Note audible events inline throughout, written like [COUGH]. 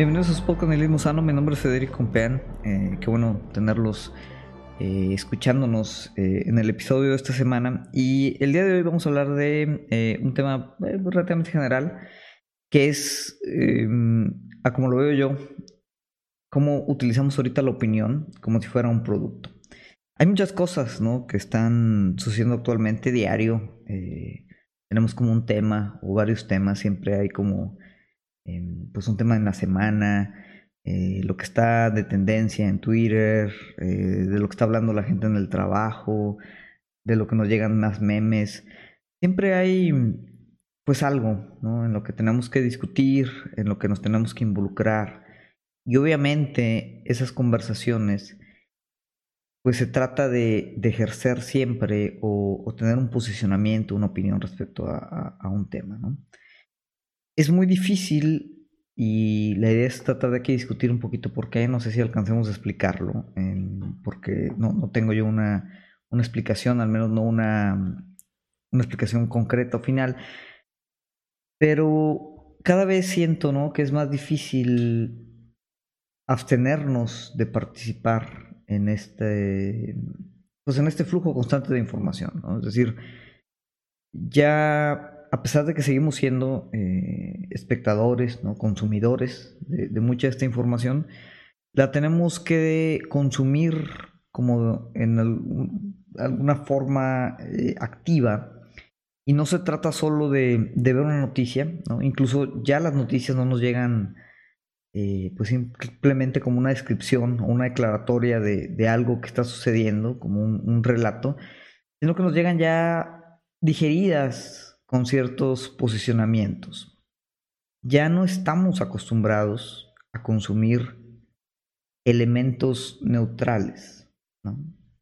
Bienvenidos a su podcast Nihilismo Sano, mi nombre es Federico Compean, eh, qué bueno tenerlos eh, escuchándonos eh, en el episodio de esta semana. Y el día de hoy vamos a hablar de eh, un tema relativamente general que es, eh, a como lo veo yo, cómo utilizamos ahorita la opinión como si fuera un producto. Hay muchas cosas ¿no? que están sucediendo actualmente diario, tenemos como un tema o varios temas, siempre hay como pues un tema en la semana, eh, lo que está de tendencia en Twitter, eh, de lo que está hablando la gente en el trabajo, de lo que nos llegan más memes. Siempre hay pues algo, ¿no? En lo que tenemos que discutir, en lo que nos tenemos que involucrar. Y obviamente esas conversaciones pues se trata de, ejercer siempre o, o, tener un posicionamiento, una opinión respecto a, a, a un tema, ¿no? Es muy difícil y la idea es tratar de aquí discutir un poquito por qué, no sé si alcancemos a explicarlo, porque no, no, tengo yo una, una, explicación, al menos no una, una explicación concreta o final, pero cada vez siento ¿no? que es más difícil abstenernos de participar en este, pues en este flujo constante de información. Es decir, ya a pesar de que seguimos siendo eh, espectadores, ¿no? consumidores de, mucha de esta información, la tenemos que consumir como en alguna forma eh, activa. Y no se trata solo de, ver una noticia, ¿no? incluso ya las noticias no nos llegan eh, pues simplemente como una descripción o una declaratoria de, de, algo que está sucediendo, como un, un, relato, sino que nos llegan ya digeridas con ciertos posicionamientos. Ya no estamos acostumbrados a consumir elementos neutrales.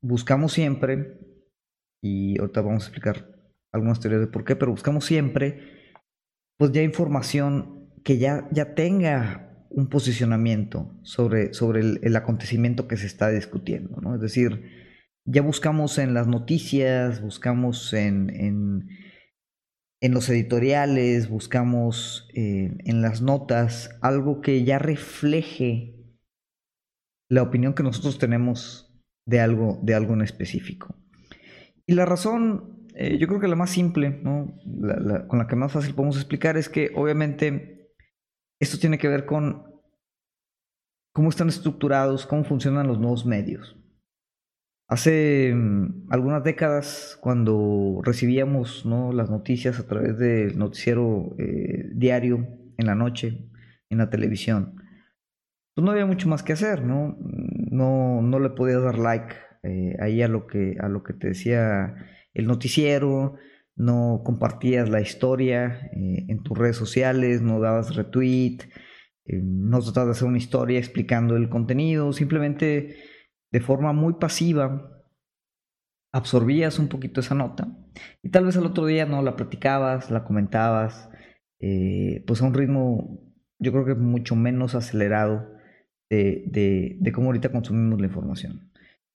Buscamos siempre, y ahorita vamos a explicar algunas teorías de por qué, pero buscamos siempre, pues ya información que ya, ya tenga un posicionamiento sobre, sobre el, el, acontecimiento que se está discutiendo. ¿no? Es decir, ya buscamos en las noticias, buscamos en, en, en los editoriales, buscamos eh, en las notas algo que ya refleje la opinión que nosotros tenemos de algo, de algo en específico. Y la razón, eh, yo creo que la más simple, ¿no? con la que más fácil podemos explicar, es que obviamente esto tiene que ver con cómo están estructurados, cómo funcionan los nuevos medios. Hace um, algunas décadas, cuando recibíamos las noticias a través del noticiero eh, diario en la noche, en la televisión, pues no había mucho más que hacer, ¿no? No, no le podías dar like eh, ahí a lo, que, a lo que te decía el noticiero, no compartías la historia eh, en tus redes sociales, no dabas retweet, eh, no tratabas de hacer una historia explicando el contenido, simplemente de forma muy pasiva absorbías un poquito esa nota y tal vez al otro día no la platicabas, la comentabas, eh, pues a un ritmo yo creo que mucho menos acelerado de, de, de cómo ahorita consumimos la información.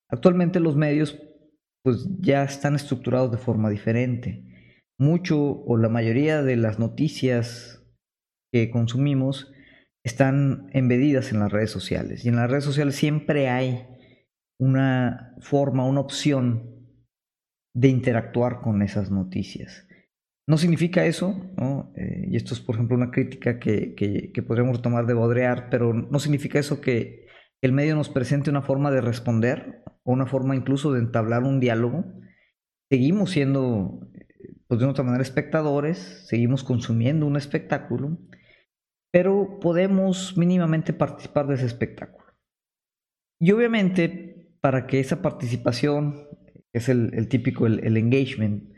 Actualmente los medios pues ya están estructurados de forma diferente mucho o la mayoría de las noticias que consumimos están embedidas en las redes sociales. Y en las redes sociales siempre hay una forma, una opción de interactuar con esas noticias. No significa eso. Eh, y esto es, por ejemplo, una crítica que, que, que, podríamos tomar de Baudrillard, pero no significa eso que el medio nos presente una forma de responder o una forma incluso de entablar un diálogo. Seguimos siendo pues de otra manera espectadores, seguimos consumiendo un espectáculo, pero podemos mínimamente participar de ese espectáculo. Y obviamente, para que esa participación, que es el, típico, el, engagement,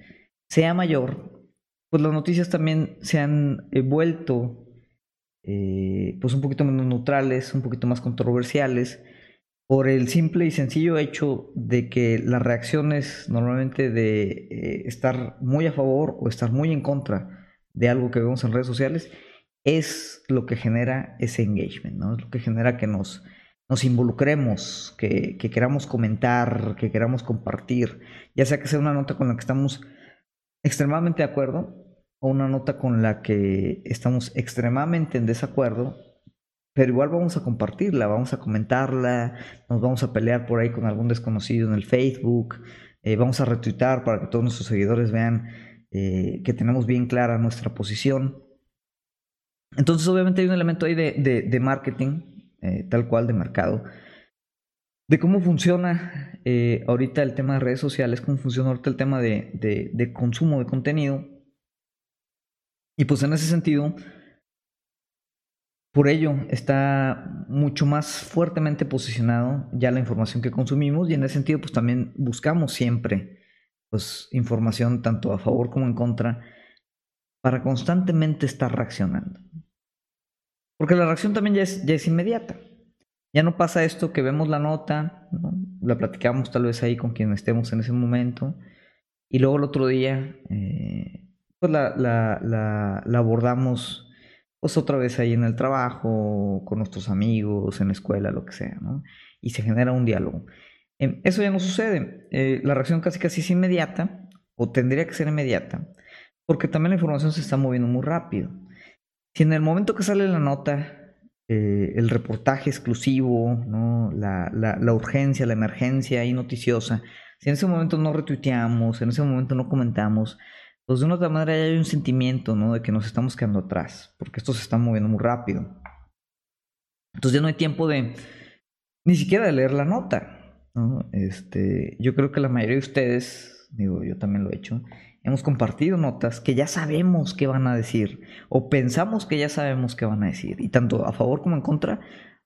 sea mayor, pues las noticias también se han vuelto eh, pues un poquito menos neutrales, un poquito más controversiales, por el simple y sencillo hecho de que las reacciones normalmente de eh, estar muy a favor o estar muy en contra de algo que vemos en redes sociales es lo que genera ese engagement, ¿no? Es lo que genera que nos, nos involucremos, que, que queramos comentar, que queramos compartir, ya sea que sea una nota con la que estamos extremadamente de acuerdo o una nota con la que estamos extremadamente en desacuerdo, pero igual vamos a compartirla, vamos a comentarla, nos vamos a pelear por ahí con algún desconocido en el Facebook, eh, vamos a retuitar para que todos nuestros seguidores vean eh, que tenemos bien clara nuestra posición. Entonces obviamente hay un elemento ahí de, marketing, eh, tal cual, de mercado, de cómo funciona ahorita el tema de redes sociales, cómo funciona ahorita el tema de, de consumo de contenido. Y pues en ese sentido, por ello está mucho más fuertemente posicionado ya la información que consumimos y en ese sentido pues también buscamos siempre pues información tanto a favor como en contra para constantemente estar reaccionando. Porque la reacción también ya es, ya es inmediata. Ya no pasa esto que vemos la nota, la platicamos tal vez ahí con quien estemos en ese momento y luego el otro día eh, pues la, la, abordamos pues otra vez ahí en el trabajo, con nuestros amigos, en la escuela, lo que sea, ¿no? Y se genera un diálogo. Em, eso ya no sucede. Eh, la reacción casi casi es inmediata, o tendría que ser inmediata, porque también la información se está moviendo muy rápido. Si en el momento que sale la nota, eh, el reportaje exclusivo, ¿no? la, la, urgencia, la emergencia y noticiosa, si en ese momento no retuiteamos, en ese momento no comentamos, pues de una otra manera hay un sentimiento, ¿no? De que nos estamos quedando atrás, porque esto se está moviendo muy rápido. Entonces ya no hay tiempo de, ni siquiera de leer la nota, ¿no? Este, yo creo que la mayoría de ustedes, digo, yo también lo he hecho, hemos compartido notas que ya sabemos qué van a decir, o pensamos que ya sabemos qué van a decir, y tanto a favor como en contra,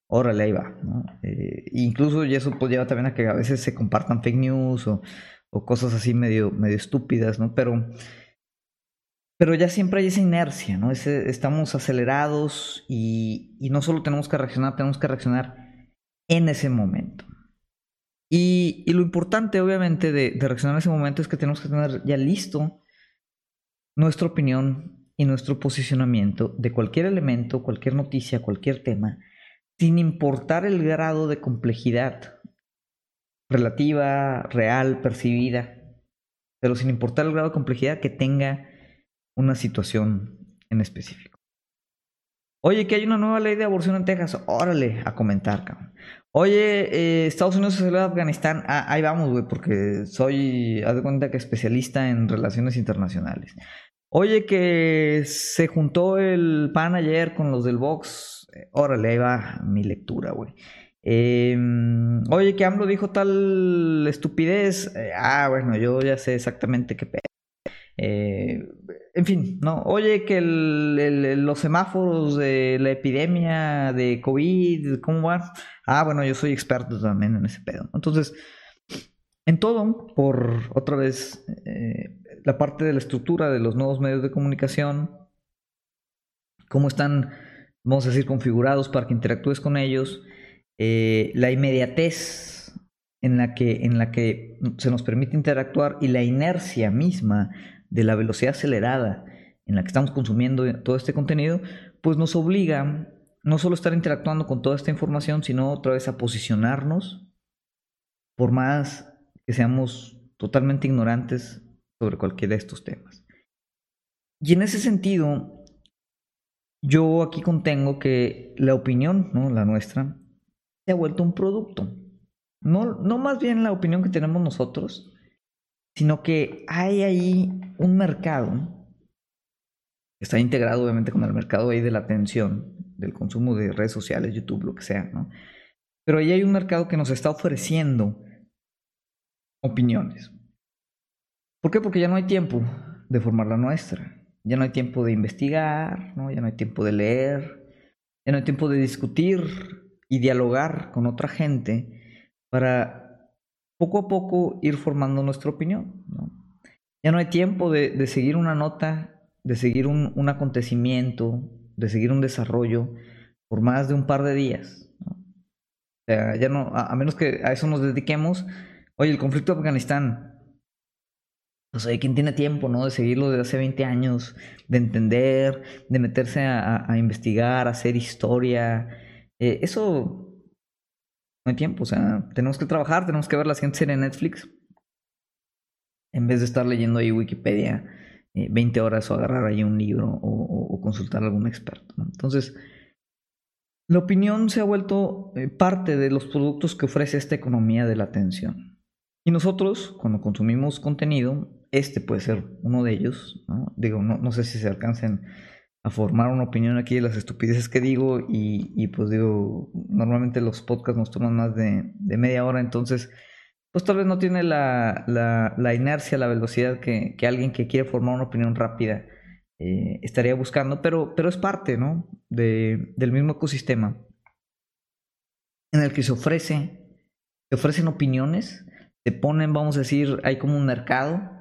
órale, ahí va. Eh, incluso y eso pues lleva también a que a veces se compartan fake news o, o cosas así medio, medio estúpidas, ¿no? Pero pero ya siempre hay esa inercia, ¿no? estamos acelerados y, no solo tenemos que reaccionar, tenemos que reaccionar en ese momento. Y, lo importante, obviamente, de, reaccionar en ese momento es que tenemos que tener ya listo nuestra opinión y nuestro posicionamiento de cualquier elemento, cualquier noticia, cualquier tema, sin importar el grado de complejidad relativa, real, percibida, pero sin importar el grado de complejidad que tenga una situación en específico. Oye, que hay una nueva ley de aborción en Texas. Órale, a comentar, cabrón. Oye, eh, Estados Unidos se salió de Afganistán. Ah, ahí vamos, güey, porque soy, haz de cuenta que especialista en relaciones internacionales. Oye, que se juntó el PAN ayer con los del Vox. Eh, órale, ahí va mi lectura, güey. Em, oye, que AMLO dijo tal estupidez. Eh, ah, bueno, yo ya sé exactamente qué pedo. Eh, en fin, ¿no? Oye, que los semáforos de la epidemia de COVID, ¿cómo van? Ah, bueno, yo soy experto también en ese pedo. Entonces, en todo, por otra vez, eh, la parte de la estructura de los nuevos medios de comunicación, cómo están, vamos a decir, configurados para que interactúes con ellos, eh, la inmediatez en la, que, en la que se nos permite interactuar y la inercia misma de la velocidad acelerada en la que estamos consumiendo todo este contenido, pues nos obliga no solo a estar interactuando con toda esta información, sino otra vez a posicionarnos, por más que seamos totalmente ignorantes sobre cualquiera de estos temas. Y en ese sentido, yo aquí contengo que la opinión, ¿no? la nuestra, se ha vuelto un producto. No, no más bien la opinión que tenemos nosotros, sino que hay ahí un mercado está integrado obviamente con el mercado ahí de la atención, del consumo de redes sociales, YouTube, lo que sea, ¿no? Pero ahí hay un mercado que nos está ofreciendo opiniones. ¿Por qué? Porque ya no hay tiempo de formar la nuestra. Ya no hay tiempo de investigar, ¿no? Ya no hay tiempo de leer, ya no hay tiempo de discutir y dialogar con otra gente para poco a poco ir formando nuestra opinión. Ya no hay tiempo de, seguir una nota, de seguir un, acontecimiento, de seguir un desarrollo por más de un par de días. ya no, a, menos que a eso nos dediquemos. Oye, el conflicto de Afganistán, pues hay quien tiene tiempo, ¿no? De seguirlo desde hace 20 años, de entender, de meterse a, investigar, a hacer historia. Eh, eso tiempo, o sea, tenemos que trabajar, tenemos que ver la siguiente serie en Netflix. En vez de estar leyendo ahí Wikipedia 20 eh, horas o agarrar ahí un libro o, consultar a algún experto. Entonces, La opinión se ha vuelto eh, parte de los productos que ofrece esta economía de la atención. Y nosotros, cuando consumimos contenido, este puede ser uno de ellos. ¿no? Digo, no sé si se alcancen a formar una opinión aquí de las estupideces que digo y, pues digo, normalmente los podcasts nos toman más de, media hora, entonces pues tal vez no tiene la, la, inercia, la velocidad que, alguien que quiere formar una opinión rápida eh, estaría buscando, pero, pero es parte ¿no? de, del mismo ecosistema en el que se ofrece, se ofrecen opiniones, se ponen, vamos a decir, hay como un mercado,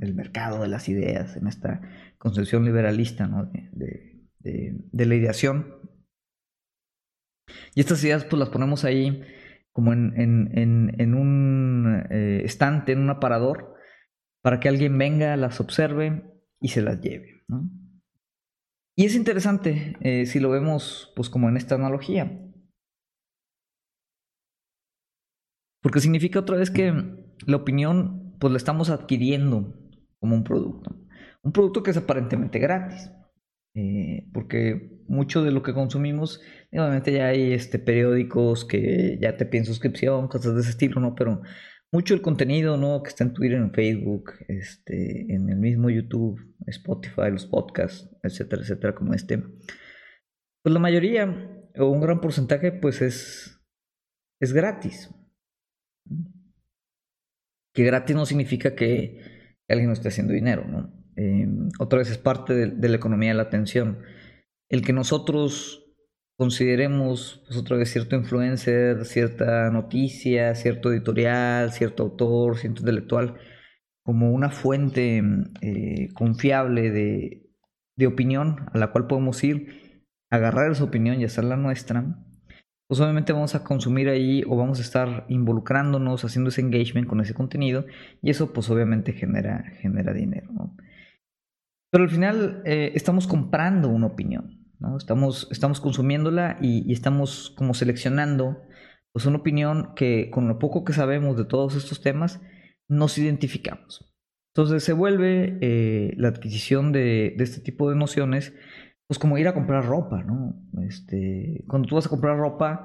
el mercado de las ideas en esta concepción liberalista de, la ideación. Y estas ideas pues las ponemos ahí como en, en, un eh, estante, en un aparador, para que alguien venga, las observe y se las lleve. Y es interesante eh, si lo vemos pues como en esta analogía. Porque significa otra vez que la opinión pues la estamos adquiriendo como un producto. Un producto que es aparentemente gratis. Eh, porque mucho de lo que consumimos, obviamente ya hay este, periódicos que ya te piden suscripción, cosas de ese estilo, ¿no? Pero mucho el contenido, ¿no? Que está en Twitter, en Facebook, este, en el mismo YouTube, Spotify, los podcasts, etcétera, etcétera, como este. Pues la mayoría, o un gran porcentaje, pues es, es gratis. Que gratis no significa que alguien no esté haciendo dinero, ¿no? Eh, otra vez es parte de, la economía de la atención. El que nosotros consideremos, pues otra vez, cierto influencer, cierta noticia, cierto editorial, cierto autor, cierto intelectual, como una fuente eh, confiable de, de opinión a la cual podemos ir, agarrar esa opinión y hacerla nuestra, pues obviamente vamos a consumir ahí o vamos a estar involucrándonos, haciendo ese engagement con ese contenido y eso pues obviamente genera, genera dinero. Pero al final eh, estamos comprando una opinión, ¿no? estamos, estamos consumiéndola y, estamos como seleccionando pues una opinión que con lo poco que sabemos de todos estos temas nos identificamos. Entonces se vuelve eh, la adquisición de, este tipo de nociones pues como ir a comprar ropa, ¿no? Este, cuando tú vas a comprar ropa,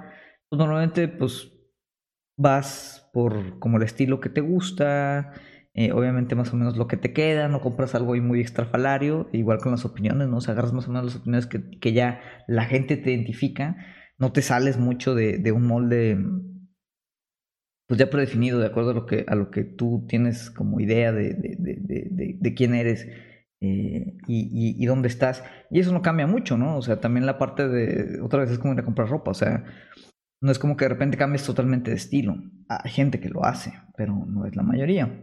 pues normalmente pues vas por como el estilo que te gusta, eh, obviamente más o menos lo que te queda, no compras algo muy extrafalario, igual con las opiniones, ¿no? O agarras más o menos las opiniones que, que ya la gente te identifica, no te sales mucho de, de, un molde pues ya predefinido de acuerdo a lo que, a lo que tú tienes como idea de, de, de quién eres eh, y, y, dónde estás. Y eso no cambia mucho, ¿no? O sea, también la parte de, otra vez es como ir a comprar ropa, o sea, no es como que de repente cambies totalmente de estilo. Hay gente que lo hace, pero no es la mayoría.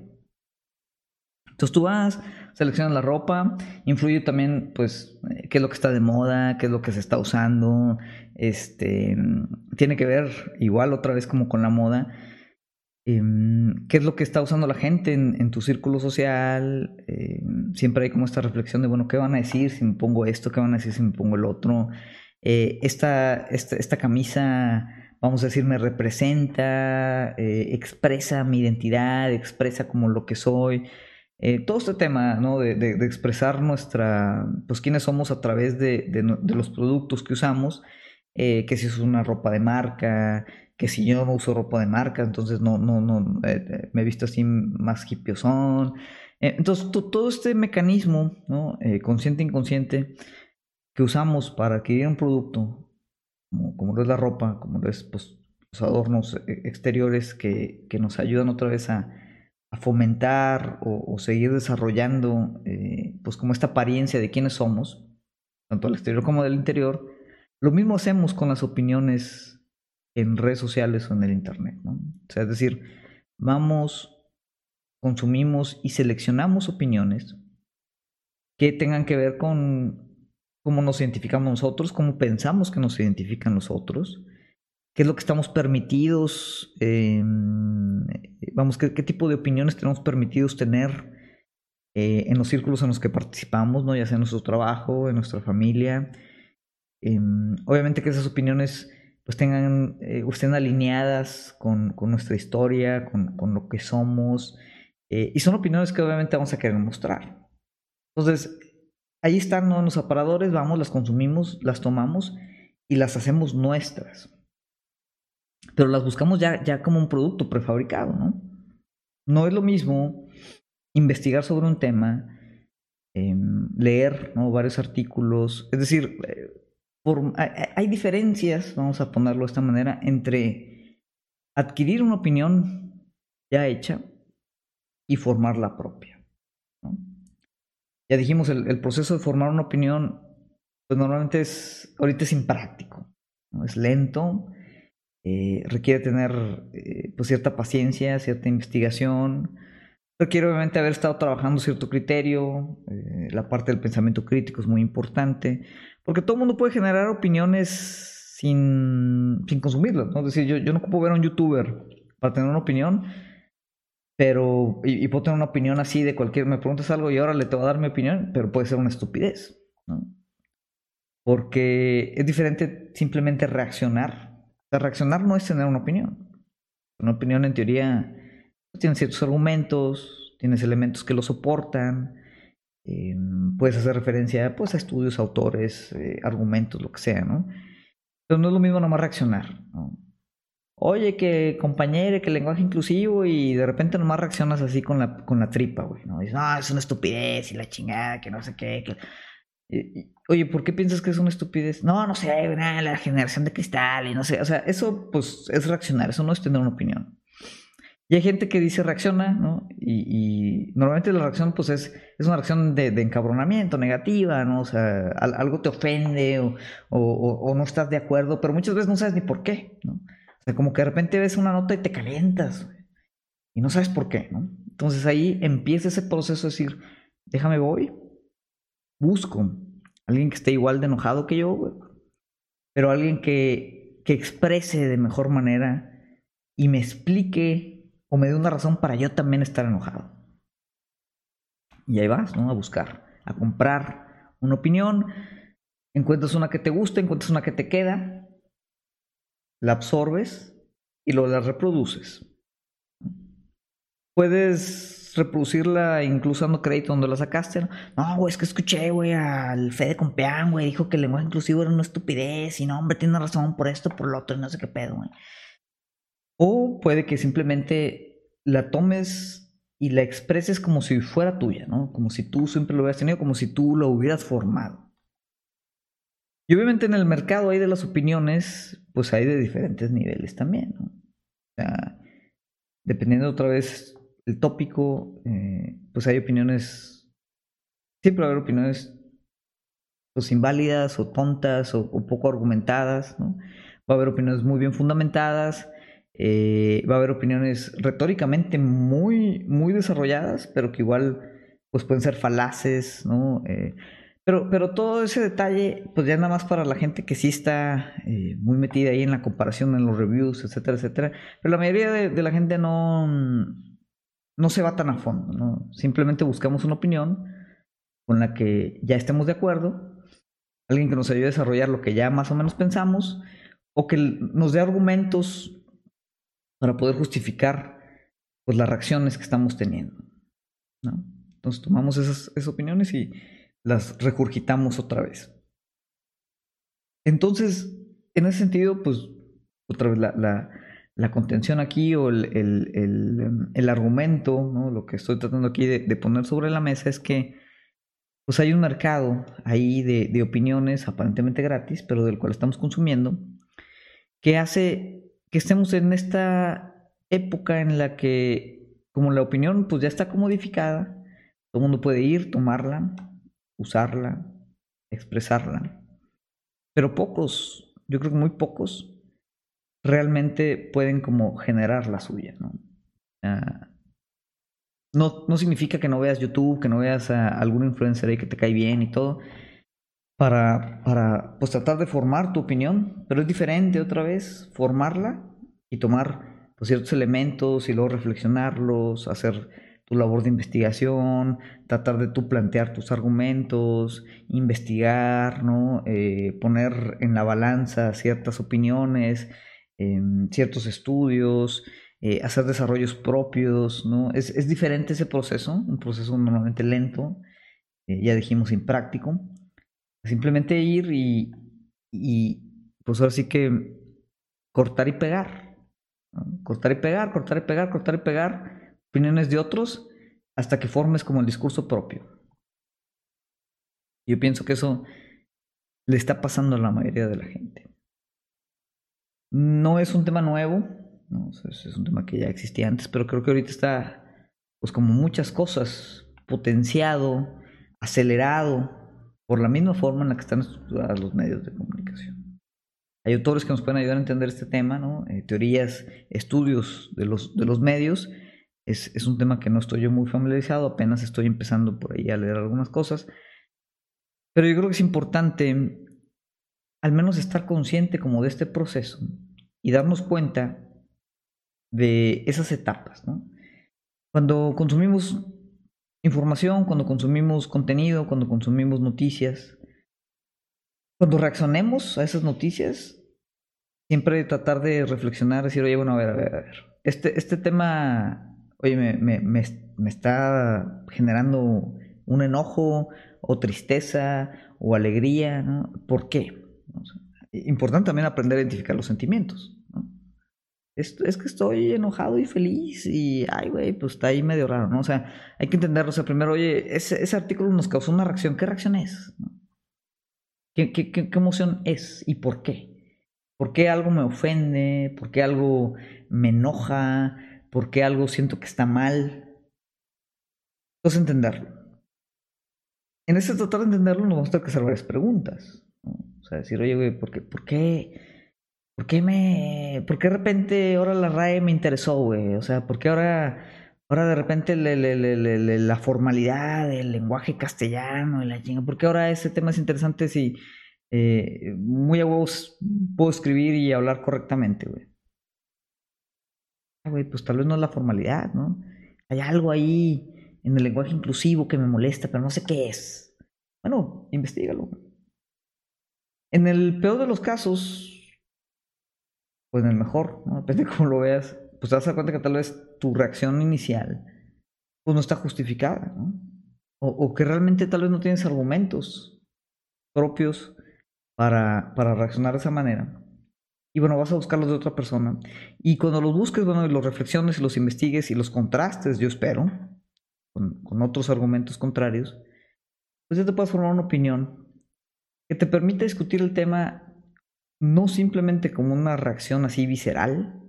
Entonces tú vas, seleccionas la ropa, influye también, pues, eh, qué es lo que está de moda, qué es lo que se está usando, este, tiene que ver igual otra vez como con la moda, Em, qué es lo que está usando la gente en, tu círculo social. Em, siempre hay como esta reflexión de, bueno, ¿qué van a decir si me pongo esto? ¿Qué van a decir si me pongo el otro? Eh, esta, esta, camisa, vamos a decir, me representa, eh, expresa mi identidad, expresa como lo que soy. Eh, todo este tema, ¿no? De, de, expresar nuestra, pues quiénes somos a través de, de los productos que usamos, que si es una ropa de marca, que si yo no uso ropa de marca, entonces no, no, no, eh, eh, me he visto así más hippiosón. Eh, entonces, todo este mecanismo, ¿no? consciente inconsciente, que usamos para adquirir un producto, como, como lo es la ropa, como lo es pues, los adornos exteriores que, que, nos ayudan otra vez a, a fomentar o, seguir desarrollando, pues como esta apariencia de quiénes somos, tanto al exterior como del interior, lo mismo hacemos con las opiniones en redes sociales o en el Internet. ¿no? O sea, es decir, vamos, consumimos y seleccionamos opiniones que tengan que ver con cómo nos identificamos nosotros, cómo pensamos que nos identifican los otros, qué es lo que estamos permitidos, vamos, qué, tipo de opiniones tenemos permitidos tener eh, en los círculos en los que participamos, ¿no? ya sea en nuestro trabajo, en nuestra familia. Em, obviamente que esas opiniones pues tengan, eh, estén alineadas con, nuestra historia, con, lo que somos. Eh, y son opiniones que obviamente vamos a querer mostrar. Entonces, ahí están los aparadores, vamos, las consumimos, las tomamos y las hacemos nuestras. Pero las buscamos ya, ya como un producto prefabricado, ¿no? No es lo mismo investigar sobre un tema, em, leer varios artículos, es decir, eh, hay diferencias, vamos a ponerlo de esta manera, entre adquirir una opinión ya hecha y formar la propia. Ya dijimos, el, proceso de formar una opinión, pues normalmente es, ahorita es impráctico, es lento, eh, requiere tener eh, pues cierta paciencia, cierta investigación, requiere obviamente haber estado trabajando cierto criterio, eh, la parte del pensamiento crítico es muy importante, porque todo el mundo puede generar opiniones sin, sin consumirlas. Es decir, yo, yo no puedo ver a un youtuber para tener una opinión, pero, y, puedo tener una opinión así de cualquier, me preguntas algo y ahora le te voy a dar mi opinión, pero puede ser una estupidez, ¿no? Porque es diferente simplemente reaccionar reaccionar no es tener una opinión. Una opinión en teoría pues, tiene ciertos argumentos, tienes elementos que lo soportan, em, puedes hacer referencia pues, a estudios, autores, eh, argumentos, lo que sea, ¿no? Pero no es lo mismo nomás reaccionar, Oye, que compañero, que lenguaje inclusivo y de repente nomás reaccionas así con la, con la tripa, güey, ¿no? Dices, no, es una estupidez y la chingada, que no sé qué, que... Oye, ¿por qué piensas que es una estupidez? No, no sé, la generación de cristal y no sé. O sea, eso pues es reaccionar, eso no es tener una opinión. Y hay gente que dice reacciona, ¿no? Y, normalmente la reacción pues es, es una reacción de, encabronamiento, negativa, ¿no? O sea, algo te ofende o, o, no estás de acuerdo, pero muchas veces no sabes ni por qué, ¿no? O sea, como que de repente ves una nota y te calientas y no sabes por qué, ¿no? Entonces ahí empieza ese proceso de decir, déjame voy, busco alguien que esté igual de enojado que yo, pero alguien que, que exprese de mejor manera y me explique o me dé una razón para yo también estar enojado. Y ahí vas, ¿no? A buscar, a comprar una opinión, encuentras una que te gusta, encuentras una que te queda, la absorbes y luego la reproduces. Puedes reproducirla incluso dando crédito donde la sacaste. No, güey, es que escuché, güey, al Fede Compeán, güey, dijo que el lenguaje inclusivo era una estupidez y no, hombre, tiene razón por esto, por lo otro y no sé qué pedo, güey. O puede que simplemente la tomes y la expreses como si fuera tuya, ¿no? Como si tú siempre lo hubieras tenido, como si tú lo hubieras formado. Y obviamente en el mercado hay de las opiniones, pues hay de diferentes niveles también, ¿no? O sea, dependiendo otra vez el tópico, eh, pues hay opiniones, siempre va a haber opiniones pues inválidas o tontas o, poco argumentadas, ¿no? Va a haber opiniones muy bien fundamentadas, eh, va a haber opiniones retóricamente muy, muy desarrolladas, pero que igual pues pueden ser falaces, ¿no? Eh, pero, pero todo ese detalle, pues ya nada más para la gente que sí está muy metida ahí en la comparación, en los reviews, etcétera, etcétera. Pero la mayoría de la gente no, no se va tan a fondo, ¿no? Simplemente buscamos una opinión con la que ya estemos de acuerdo, alguien que nos ayude a desarrollar lo que ya más o menos pensamos, o que nos dé argumentos para poder justificar pues, las reacciones que estamos teniendo. ¿no? Entonces tomamos esas, opiniones y las regurgitamos otra vez. Entonces, en ese sentido, pues otra vez la, la contención aquí o el, el, el, argumento, ¿no? lo que estoy tratando aquí de, poner sobre la mesa es que pues hay un mercado ahí de, de, opiniones aparentemente gratis, pero del cual estamos consumiendo, que hace que estemos en esta época en la que como la opinión pues ya está comodificada, todo el mundo puede ir, tomarla, usarla, expresarla, pero pocos, yo creo que muy pocos realmente pueden como generar la suya, ¿no? Ah, no, no significa que no veas YouTube, que no veas a algún influencer ahí que te cae bien y todo, para, para pues tratar de formar tu opinión, pero es diferente otra vez formarla y tomar pues, ciertos elementos y luego reflexionarlos, hacer tu labor de investigación, tratar de tú plantear tus argumentos, investigar, ¿no? Eh, poner en la balanza ciertas opiniones, ciertos estudios, eh, hacer desarrollos propios, ¿no? Es, es, diferente ese proceso, un proceso normalmente lento, eh, ya dijimos impráctico. Simplemente ir y, y, pues ahora sí que cortar y pegar. Cortar y pegar, cortar y pegar, cortar y pegar opiniones de otros hasta que formes como el discurso propio. Yo pienso que eso le está pasando a la mayoría de la gente. No es un tema nuevo, es un tema que ya existía antes, pero creo que ahorita está, pues como muchas cosas, potenciado, acelerado por la misma forma en la que están estructurados los medios de comunicación. Hay autores que nos pueden ayudar a entender este tema, ¿no? Eh, teorías, estudios de los, de los medios. Es, es un tema que no estoy yo muy familiarizado, apenas estoy empezando por ahí a leer algunas cosas. Pero yo creo que es importante al menos estar consciente como de este proceso y darnos cuenta de esas etapas. ¿no? Cuando consumimos información, cuando consumimos contenido, cuando consumimos noticias, cuando reaccionemos a esas noticias, siempre tratar de reflexionar, decir, oye, bueno, a ver, a ver, a ver. Este, este tema, oye, me, me, me, me está generando un enojo o tristeza o alegría, ¿no? ¿Por qué? Importante también aprender a identificar los sentimientos. Es, es, que estoy enojado y feliz y, ay, güey, pues está ahí medio raro, ¿no? O sea, hay que entenderlo. O sea, primero, oye, ese, artículo nos causó una reacción. ¿Qué reacción es? ¿Qué, qué, qué, emoción es y por qué? ¿Por qué algo me ofende? ¿Por qué algo me enoja? ¿Por qué algo siento que está mal? Entonces, entenderlo. En ese tratar de entenderlo nos vamos a tener que hacer varias preguntas. O sea, decir, oye, güey, ¿por qué, por qué, por qué me, por qué de repente ahora la RAE me interesó, güey? O sea, ¿por qué ahora, ahora de repente la formalidad del lenguaje castellano y la chinga? ¿Por qué ahora ese tema es interesante si eh, muy a huevos puedo escribir y hablar correctamente, güey? Ah, güey, pues tal vez no es la formalidad, ¿no? Hay algo ahí en el lenguaje inclusivo que me molesta, pero no sé qué es. Bueno, investigalo. En el peor de los casos, pues en el mejor, ¿no? [LAUGHS] depende de cómo lo veas, pues te vas a cuenta que tal vez tu reacción inicial pues no está justificada, ¿no? O, o que realmente tal vez no tienes argumentos propios para, para reaccionar de esa manera. Y bueno, vas a buscarlos de otra persona. Y cuando los busques, bueno, y los reflexiones y los investigues y los contrastes, yo espero, con, otros argumentos contrarios, pues ya te puedes formar una opinión que te permite discutir el tema no simplemente como una reacción así visceral,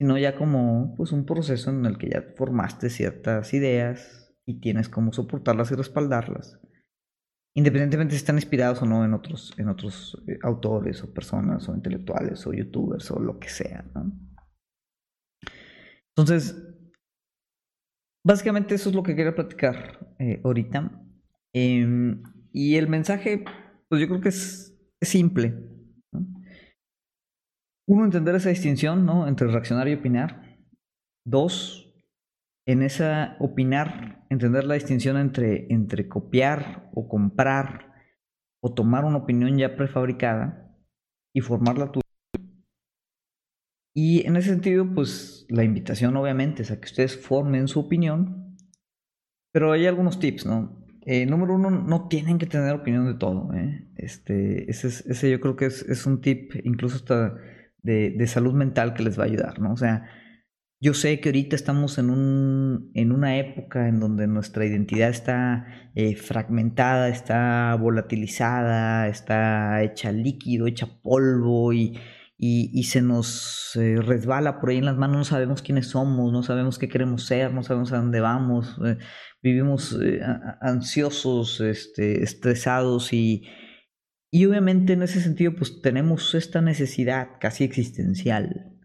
sino ya como pues un proceso en el que ya formaste ciertas ideas y tienes cómo soportarlas y respaldarlas, independientemente si están inspirados o no en otros, en otros eh, autores o personas o intelectuales o youtubers o lo que sea. Entonces, Básicamente eso es lo que quería platicar eh, ahorita. Em, y el mensaje, pues yo creo que es, simple. Uno, entender esa distinción ¿no? entre reaccionar y opinar. Dos, en esa opinar, entender la distinción entre, entre copiar o comprar o tomar una opinión ya prefabricada y formarla tuya. Y en ese sentido, pues la invitación obviamente es a que ustedes formen su opinión, pero hay algunos tips, ¿no? Eh, número uno, no tienen que tener opinión de todo. ¿eh? Este, ese, ese yo creo que es, es un tip incluso hasta de, de, salud mental que les va a ayudar, ¿no? O sea, yo sé que ahorita estamos en, un, en una época en donde nuestra identidad está eh, fragmentada, está volatilizada, está hecha líquido, hecha polvo y y, se nos eh, resbala por ahí en las manos, no sabemos quiénes somos, no sabemos qué queremos ser, no sabemos a dónde vamos, vivimos eh, ansiosos, este, estresados y, y obviamente en ese sentido pues tenemos esta necesidad casi existencial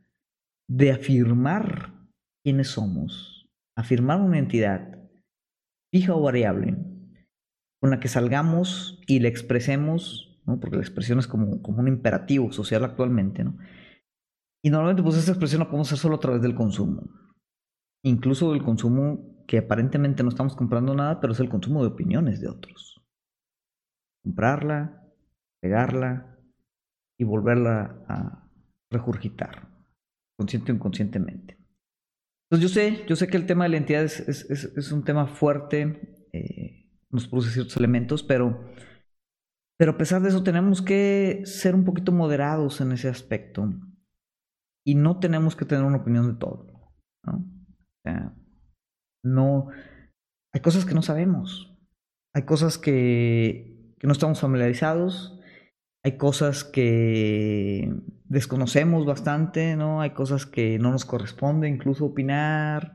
de afirmar quiénes somos, afirmar una entidad fija o variable con la que salgamos y la expresemos porque la expresión es como, como un imperativo social actualmente. ¿no? Y normalmente pues esa expresión la podemos hacer solo a través del consumo. Incluso del consumo que aparentemente no estamos comprando nada, pero es el consumo de opiniones de otros. Comprarla, pegarla y volverla a regurgitar, consciente o inconscientemente. Entonces yo sé, yo sé que el tema de la entidad es, es, es, un tema fuerte, eh, nos produce ciertos elementos, pero Pero a pesar de eso tenemos que ser un poquito moderados en ese aspecto y no tenemos que tener una opinión de todo. ¿no? No... Hay cosas que no sabemos. Hay cosas que, que no estamos familiarizados. Hay cosas que desconocemos bastante, ¿no? Hay cosas que no nos corresponde incluso opinar.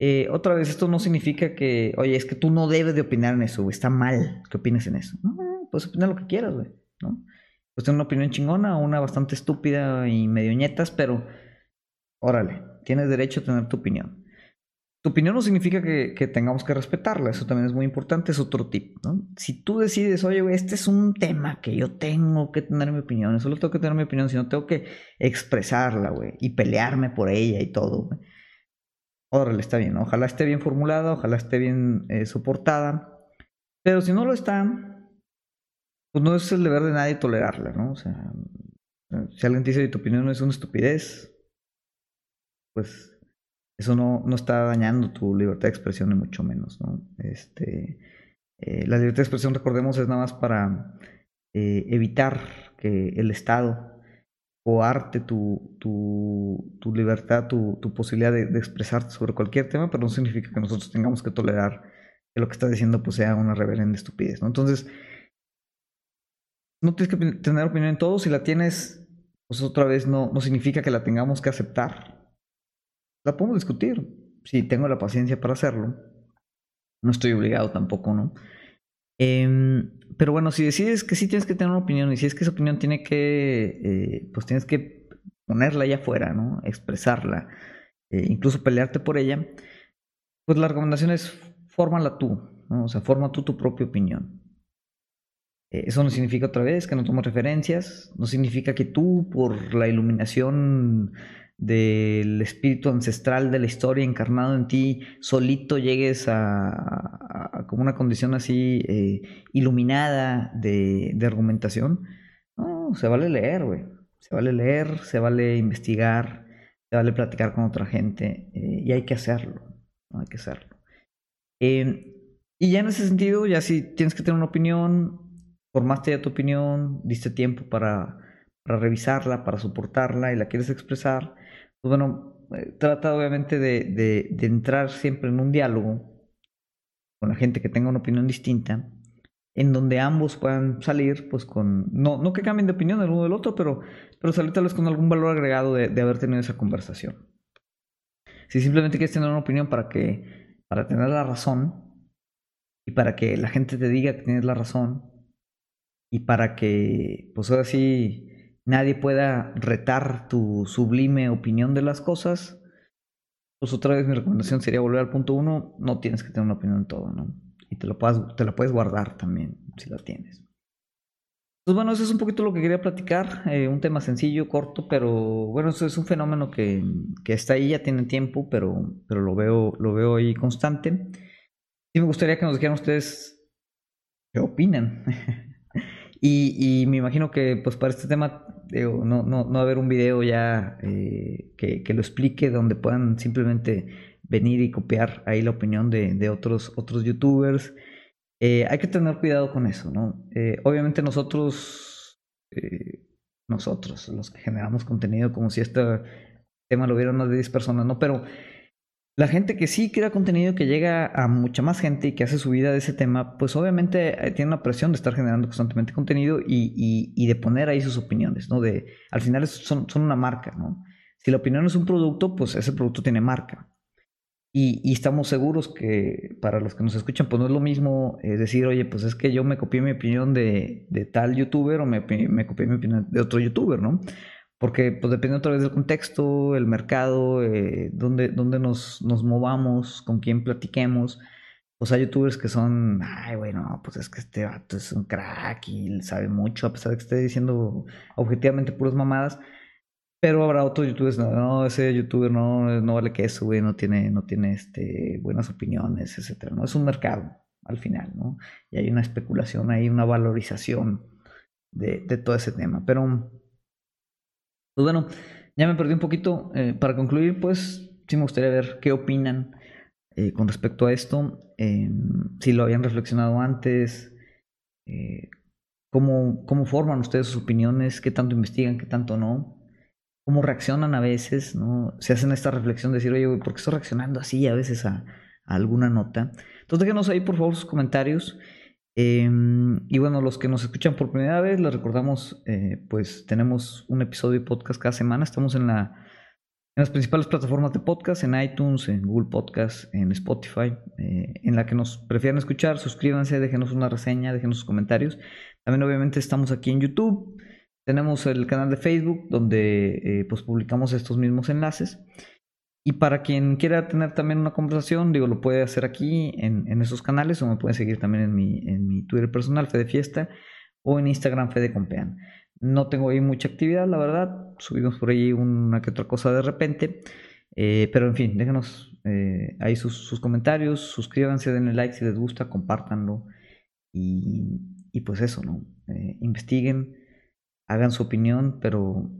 Eh, otra vez, esto no significa que, oye, es que tú no debes de opinar en eso. Está mal que opines en eso. No, puedes opinar lo que quieras, güey, ¿no? Puedes tener una opinión chingona una bastante estúpida y medio ñetas, pero órale, tienes derecho a tener tu opinión. Tu opinión no significa que, tengamos que respetarla, eso también es muy importante, es otro tip, ¿no? Si tú decides, oye, güey, este es un tema que yo tengo que tener mi opinión, solo tengo que tener mi opinión, sino tengo que expresarla, güey, y pelearme por ella y todo, güey. Órale, está bien, ojalá esté bien formulada, ojalá esté bien eh, soportada, pero si no lo está, pues no es el deber de nadie tolerarla, ¿no? O sea, si alguien dice que tu opinión no es una estupidez, pues eso no, no está dañando tu libertad de expresión, ni mucho menos, ¿no? Este, eh, la libertad de expresión, recordemos, es nada más para eh, evitar que el Estado coarte tu, tu, tu libertad, tu, tu posibilidad de, expresarte sobre cualquier tema, pero no significa que nosotros tengamos que tolerar que lo que está diciendo pues, sea una reverenda estupidez, ¿no? Entonces, no tienes que tener opinión en todo. Si la tienes, pues otra vez no, no significa que la tengamos que aceptar. La podemos discutir. Si tengo la paciencia para hacerlo. No estoy obligado tampoco, ¿no? Em, pero bueno, si decides que sí tienes que tener una opinión y si es que esa opinión tiene que, eh, pues tienes que ponerla allá afuera, ¿no? Expresarla, eh, incluso pelearte por ella, pues la recomendación es fórmala tú, ¿no? O sea, forma tú tu propia opinión. Eh, eso no significa otra vez que no tomes referencias, no significa que tú, por la iluminación del espíritu ancestral de la historia encarnado en ti, solito llegues a, como una condición así eh, iluminada de, argumentación. No, se vale leer, güey. Se vale leer, se vale investigar, se vale platicar con otra gente eh, y hay que hacerlo. Hay que hacerlo. y ya en ese sentido, ya si tienes que tener una opinión, formaste ya tu opinión, diste tiempo para, para revisarla, para soportarla y la quieres expresar, bueno, eh, trata obviamente de, de, entrar siempre en un diálogo con la gente que tenga una opinión distinta, en donde ambos puedan salir, pues con, no, no que cambien de opinión el uno del otro, pero, pero salir tal vez con algún valor agregado de, de haber tenido esa conversación. Si simplemente quieres tener una opinión para que, para tener la razón, y para que la gente te diga que tienes la razón, y para que, pues ahora sí, nadie pueda retar tu sublime opinión de las cosas, pues otra vez mi recomendación sería volver al punto uno, no tienes que tener una opinión en todo, ¿no? Y te, lo puedes, te la puedes guardar también, si la tienes. Pues bueno, eso es un poquito lo que quería platicar, eh, un tema sencillo, corto, pero bueno, eso es un fenómeno que, que está ahí, ya tiene tiempo, pero, pero lo, veo, lo veo ahí constante. Sí me gustaría que nos dijeran ustedes qué opinan. [LAUGHS] Y, me imagino que pues para este tema no, no, no va a haber un video ya eh, que, lo explique donde puedan simplemente venir y copiar ahí la opinión de, otros, otros youtubers. Eh, hay que tener cuidado con eso, ¿no? Eh, obviamente nosotros, nosotros, los que generamos contenido, como si este tema lo vieran más de 10 personas, ¿no? Pero la gente que sí crea contenido que llega a mucha más gente y que hace su vida de ese tema, pues obviamente eh, tiene una presión de estar generando constantemente contenido y, de poner ahí sus opiniones, ¿no? De, al final son, una marca, ¿no? Si la opinión es un producto, pues ese producto tiene marca. Y, estamos seguros que para los que nos escuchan, pues no es lo mismo eh, decir, oye, pues es que yo me copié mi opinión de, tal youtuber o me, me copié mi opinión de otro youtuber, ¿no? Porque pues depende otra vez del contexto, el mercado, eh, dónde, nos, nos, movamos, con quién platiquemos. Pues hay youtubers que son, ay, bueno, pues es que este vato es un crack y sabe mucho, a pesar de que esté diciendo objetivamente puras mamadas. Pero habrá otros youtubers, no, ese youtuber no, no vale que eso, güey, no tiene, no tiene este, buenas opiniones, etcétera. No es un mercado al final, ¿no? Y hay una especulación, hay una valorización de, de todo ese tema. Pero pues bueno, ya me perdí un poquito. Eh, para concluir, pues sí me gustaría ver qué opinan eh, con respecto a esto. Em, si lo habían reflexionado antes. Eh, cómo, cómo forman ustedes sus opiniones, qué tanto investigan, qué tanto no, cómo reaccionan a veces, ¿no? Se hacen esta reflexión de decir, oye, ¿por qué estoy reaccionando así a veces a, alguna nota? Entonces déjenos ahí por favor sus comentarios. Em, y bueno, los que nos escuchan por primera vez, les recordamos, eh, pues tenemos un episodio de podcast cada semana. Estamos en, la, en las principales plataformas de podcast, en iTunes, en Google Podcast, en Spotify, eh, en la que nos prefieran escuchar. Suscríbanse, déjenos una reseña, déjenos sus comentarios. También obviamente estamos aquí en YouTube. Tenemos el canal de Facebook donde eh, pues publicamos estos mismos enlaces. Y para quien quiera tener también una conversación, digo, lo puede hacer aquí en, esos canales o me puede seguir también en mi, en mi Twitter personal, Fede Fiesta, o en Instagram, Fede Compean. No tengo ahí mucha actividad, la verdad. Subimos por ahí una que otra cosa de repente. Eh, pero en fin, déjenos eh, ahí sus, comentarios, suscríbanse, denle like si les gusta, compártanlo. Y, y pues eso, ¿no? investiguen hagan su opinión, pero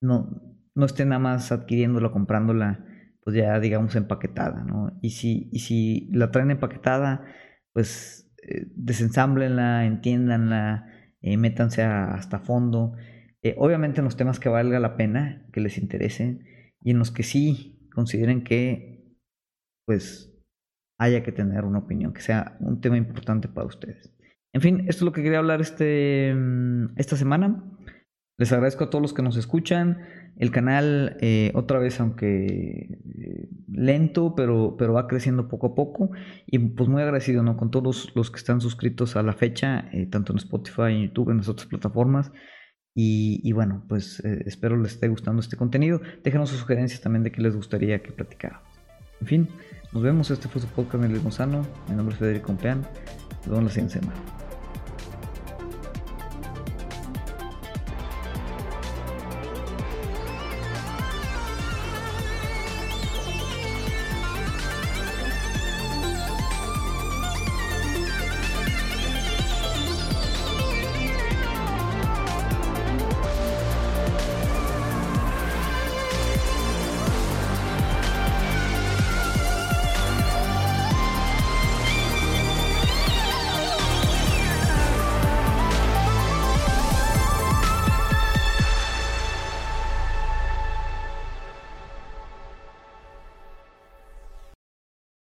no, no estén nada más adquiriéndola, comprándola, pues ya digamos empaquetada, ¿no? Y si, y si la traen empaquetada, pues eh, entiéndanla, eh, métanse hasta fondo. Eh, obviamente en los temas que valga la pena, que les interesen, y en los que sí consideren que, pues, haya que tener una opinión, que sea un tema importante para ustedes. En fin, esto es lo que quería hablar este, mm, esta semana. Les agradezco a todos los que nos escuchan. El canal, eh, otra vez, aunque eh, lento, pero, pero va creciendo poco a poco. Y pues muy agradecido ¿no? con todos los que están suscritos a la fecha, eh, tanto en Spotify, en YouTube, en las otras plataformas. Y, bueno, pues espero les esté gustando este contenido. Déjenos sus sugerencias también de qué les gustaría que platicara. En fin, nos vemos. Este fue su podcast Luis Gonzalo. Mi nombre es Federico Compeán. Nos vemos la siguiente semana.